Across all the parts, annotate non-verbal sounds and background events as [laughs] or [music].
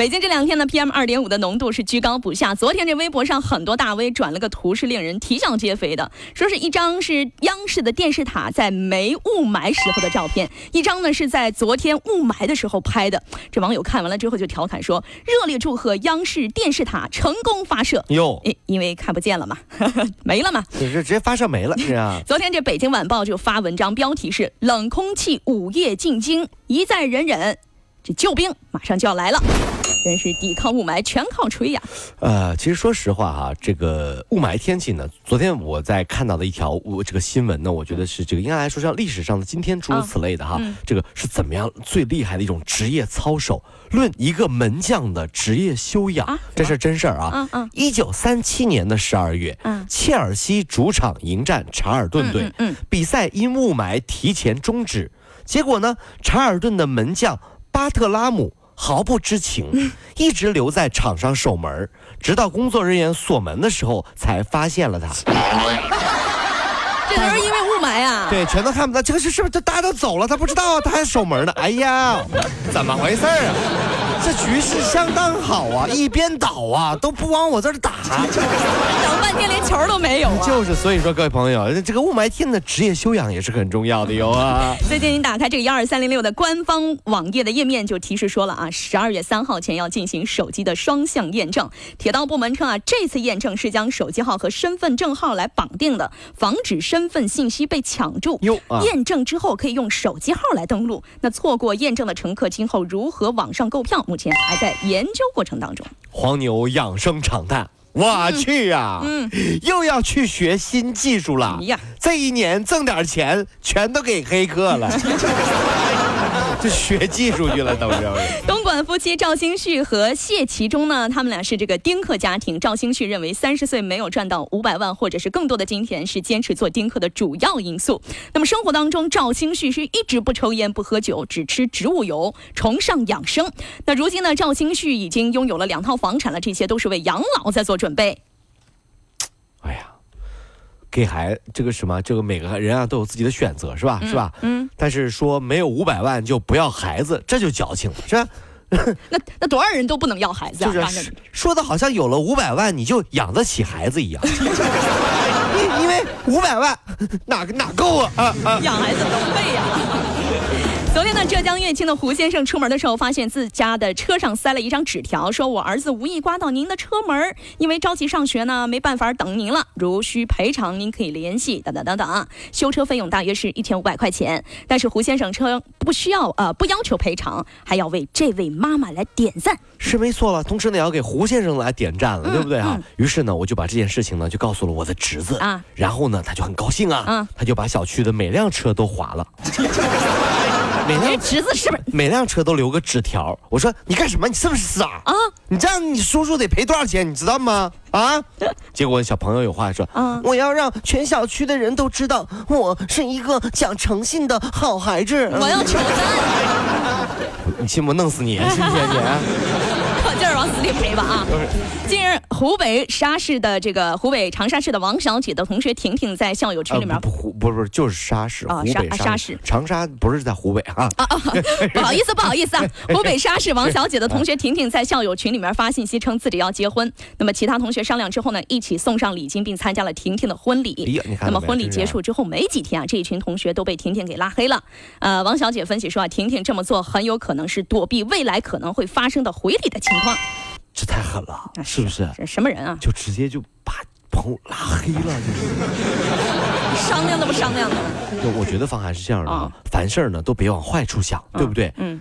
北京这两天呢，PM 二点五的浓度是居高不下。昨天这微博上很多大 V 转了个图，是令人啼笑皆非的。说是一张是央视的电视塔在没雾霾时候的照片，一张呢是在昨天雾霾的时候拍的。这网友看完了之后就调侃说：“热烈祝贺央视电视塔成功发射。”哟，因因为看不见了嘛，[laughs] 没了嘛，这直接发射没了是啊。[laughs] 昨天这北京晚报就发文章，标题是“冷空气午夜进京，一再忍忍，这救兵马上就要来了”。真是抵抗雾霾全靠吹呀！呃，其实说实话哈，这个雾霾天气呢，昨天我在看到的一条我这个新闻呢，我觉得是这个应该来说像历史上的今天诸如此类的哈，这个是怎么样最厉害的一种职业操守？论一个门将的职业修养，这是真事儿啊！嗯嗯，一九三七年的十二月，嗯，切尔西主场迎战查尔顿队，嗯，比赛因雾霾提前终止，结果呢，查尔顿的门将巴特拉姆。毫不知情，一直留在场上守门，直到工作人员锁门的时候才发现了他。这都是因为雾霾啊！对，全都看不到。这个是是不是？这大家都走了，他不知道，他还守门呢。哎呀，怎么回事啊？这局势相当好啊，[laughs] 一边倒啊，都不往我这儿打，等半天连球都没有啊！就是，所以说各位朋友，这个雾霾天的职业修养也是很重要的哟啊！[laughs] 最近你打开这个幺二三零六的官方网页的页面，就提示说了啊，十二月三号前要进行手机的双向验证。铁道部门称啊，这次验证是将手机号和身份证号来绑定的，防止身份信息被抢注。哟，验证之后可以用手机号来登录。那错过验证的乘客今后如何网上购票？目前还在研究过程当中。黄牛养生常态，我去呀，嗯，又要去学新技术了。呀，这一年挣点钱全都给黑客了。[laughs] 这 [laughs] 学技术去了，都是。东莞夫妻赵兴旭和谢其中呢，他们俩是这个丁克家庭。赵兴旭认为，三十岁没有赚到五百万或者是更多的金钱，是坚持做丁克的主要因素。那么生活当中，赵兴旭是一直不抽烟不喝酒，只吃植物油，崇尚养生。那如今呢，赵兴旭已经拥有了两套房产了，这些都是为养老在做准备。给孩这个什么，这个每个人啊都有自己的选择，是吧？是吧？嗯。但是说没有五百万就不要孩子，这就矫情了，是吧？[laughs] 那那多少人都不能要孩子啊？就是说的好像有了五百万你就养得起孩子一样。[laughs] 因因为五百万哪个哪够啊？啊养孩子都费呀。昨天呢，浙江乐清的胡先生出门的时候，发现自家的车上塞了一张纸条，说我儿子无意刮到您的车门，因为着急上学呢，没办法等您了。如需赔偿，您可以联系等等等等啊。修车费用大约是一千五百块钱，但是胡先生称不需要，呃，不要求赔偿，还要为这位妈妈来点赞，是没错了。同时呢，也要给胡先生来点赞了，对不对啊？于是呢，我就把这件事情呢，就告诉了我的侄子啊，然后呢，他就很高兴啊，他就把小区的每辆车都划了。[laughs] 每辆侄子是不是每辆车都留个纸条？我说你干什么？你是不是傻啊？你这样你叔叔得赔多少钱？你知道吗？啊！结果小朋友有话说，我要让全小区的人都知道我是一个讲诚信的好孩子。我要求 [laughs] 赞。你信不？弄死你！信不信你？[laughs] 往死里赔吧啊！近日，湖北沙市的这个湖北长沙市的王小姐的同学婷婷在校友群里面，不湖不是就是沙市啊，沙沙市长沙不是在湖北啊啊啊！[laughs] 不好意思不好意思啊！湖北沙市王小姐的同学婷婷在校友群里面发信息称自己要结婚，那么其他同学商量之后呢，一起送上礼金并参加了婷婷的婚礼。那么婚礼结束之后没几天啊，这一群同学都被婷婷给拉黑了。呃，王小姐分析说啊，婷婷这么做很有可能是躲避未来可能会发生的回礼的情况。这太狠了，是不是？这什么人啊？就直接就把朋友拉黑了，就是 [laughs] 商量都不商量的。就我觉得方涵是这样的啊，凡事呢都别往坏处想，对不对？嗯。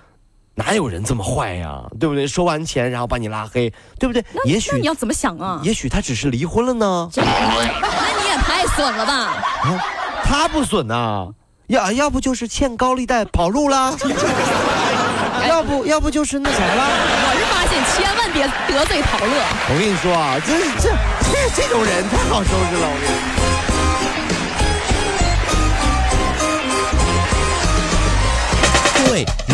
哪有人这么坏呀？对不对？收完钱然后把你拉黑，对不对？也许你要怎么想啊？也许他只是离婚了呢。那你也太损了吧？啊，他不损呐，要要不就是欠高利贷跑路了。[laughs] 要不要不就是那啥了？千万别得罪陶乐。我跟你说啊，这这这这种人太好收拾了。我跟你。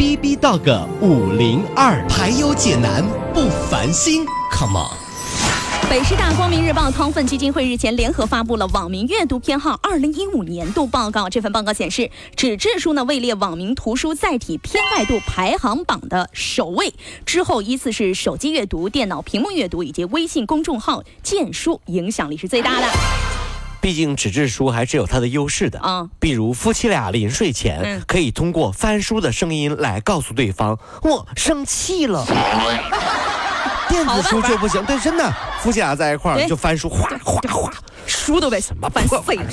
B B Dog 五零二，排忧解难不烦心，Come on。北师大光明日报汤奋基金会日前联合发布了网民阅读偏好二零一五年度报告。这份报告显示，纸质书呢位列网民图书载体偏爱度排行榜的首位，之后依次是手机阅读、电脑屏幕阅读以及微信公众号荐书，影响力是最大的。毕竟纸质书还是有它的优势的。啊比如夫妻俩临睡前、嗯。可以通过翻书的声音来告诉对方我生气了。[laughs] 电子书就不行，对，真的，夫妻俩在一块儿就翻书，哗哗哗，书都被烦碎了。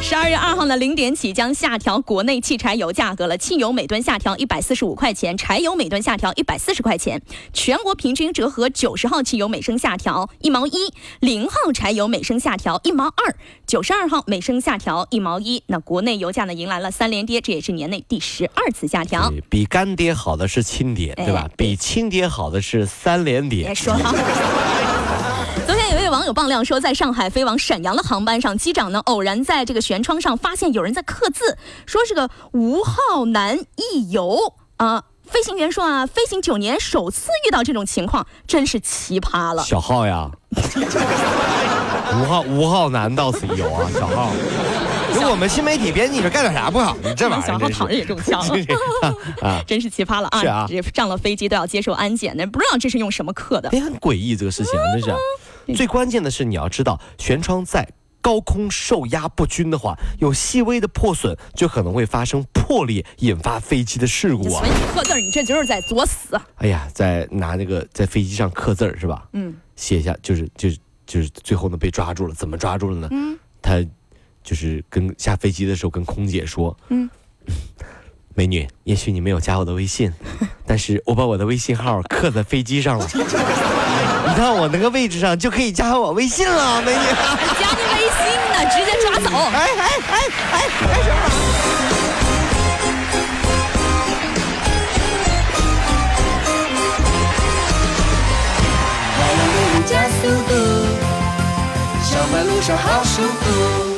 十二月二号呢，零点起将下调国内汽柴油价格了，汽油每吨下调一百四十五块钱，柴油每吨下调一百四十块钱，全国平均折合九十号汽油每升下调一毛一，零号柴油每升下调一毛二，九十二号每升下调一毛一。那国内油价呢迎来了三连跌，这也是年内第十二次下调。比干爹好的是亲爹，对吧哎？比亲爹好的是三连跌。说了。昨天有一位网友爆料说，在上海飞往沈阳的航班上，机长呢偶然在这个舷窗上发现有人在刻字，说是个吴浩南一游啊。飞行员说啊，飞行九年首次遇到这种情况，真是奇葩了。小浩呀，吴浩吴浩南到此一游啊，小浩。如果我们新媒体编辑，这干点啥不好？你这玩意儿小号躺着也中枪了。[laughs] 啊，[laughs] 真是奇葩了啊！是啊这上了飞机都要接受安检的，不知道这是用什么刻的。也很诡异这个事情，真是啊。最关键的是，你要知道，舷窗在高空受压不均的话，有细微的破损，就可能会发生破裂，引发飞机的事故啊所以。你刻字儿，你这就是在作死。哎呀，在拿那个在飞机上刻字儿是吧？嗯，写下就是就是就是最后呢被抓住了，怎么抓住了呢？嗯，他就是跟下飞机的时候跟空姐说，嗯，[laughs] 美女，也许你没有加我的微信，[laughs] 但是我把我的微信号刻在飞机上了。[laughs] 你到我那个位置上就可以加我微信了，美女。加你微信呢，直接抓走。哎哎哎哎，干什么？快乐路加速度，上班路上好舒服。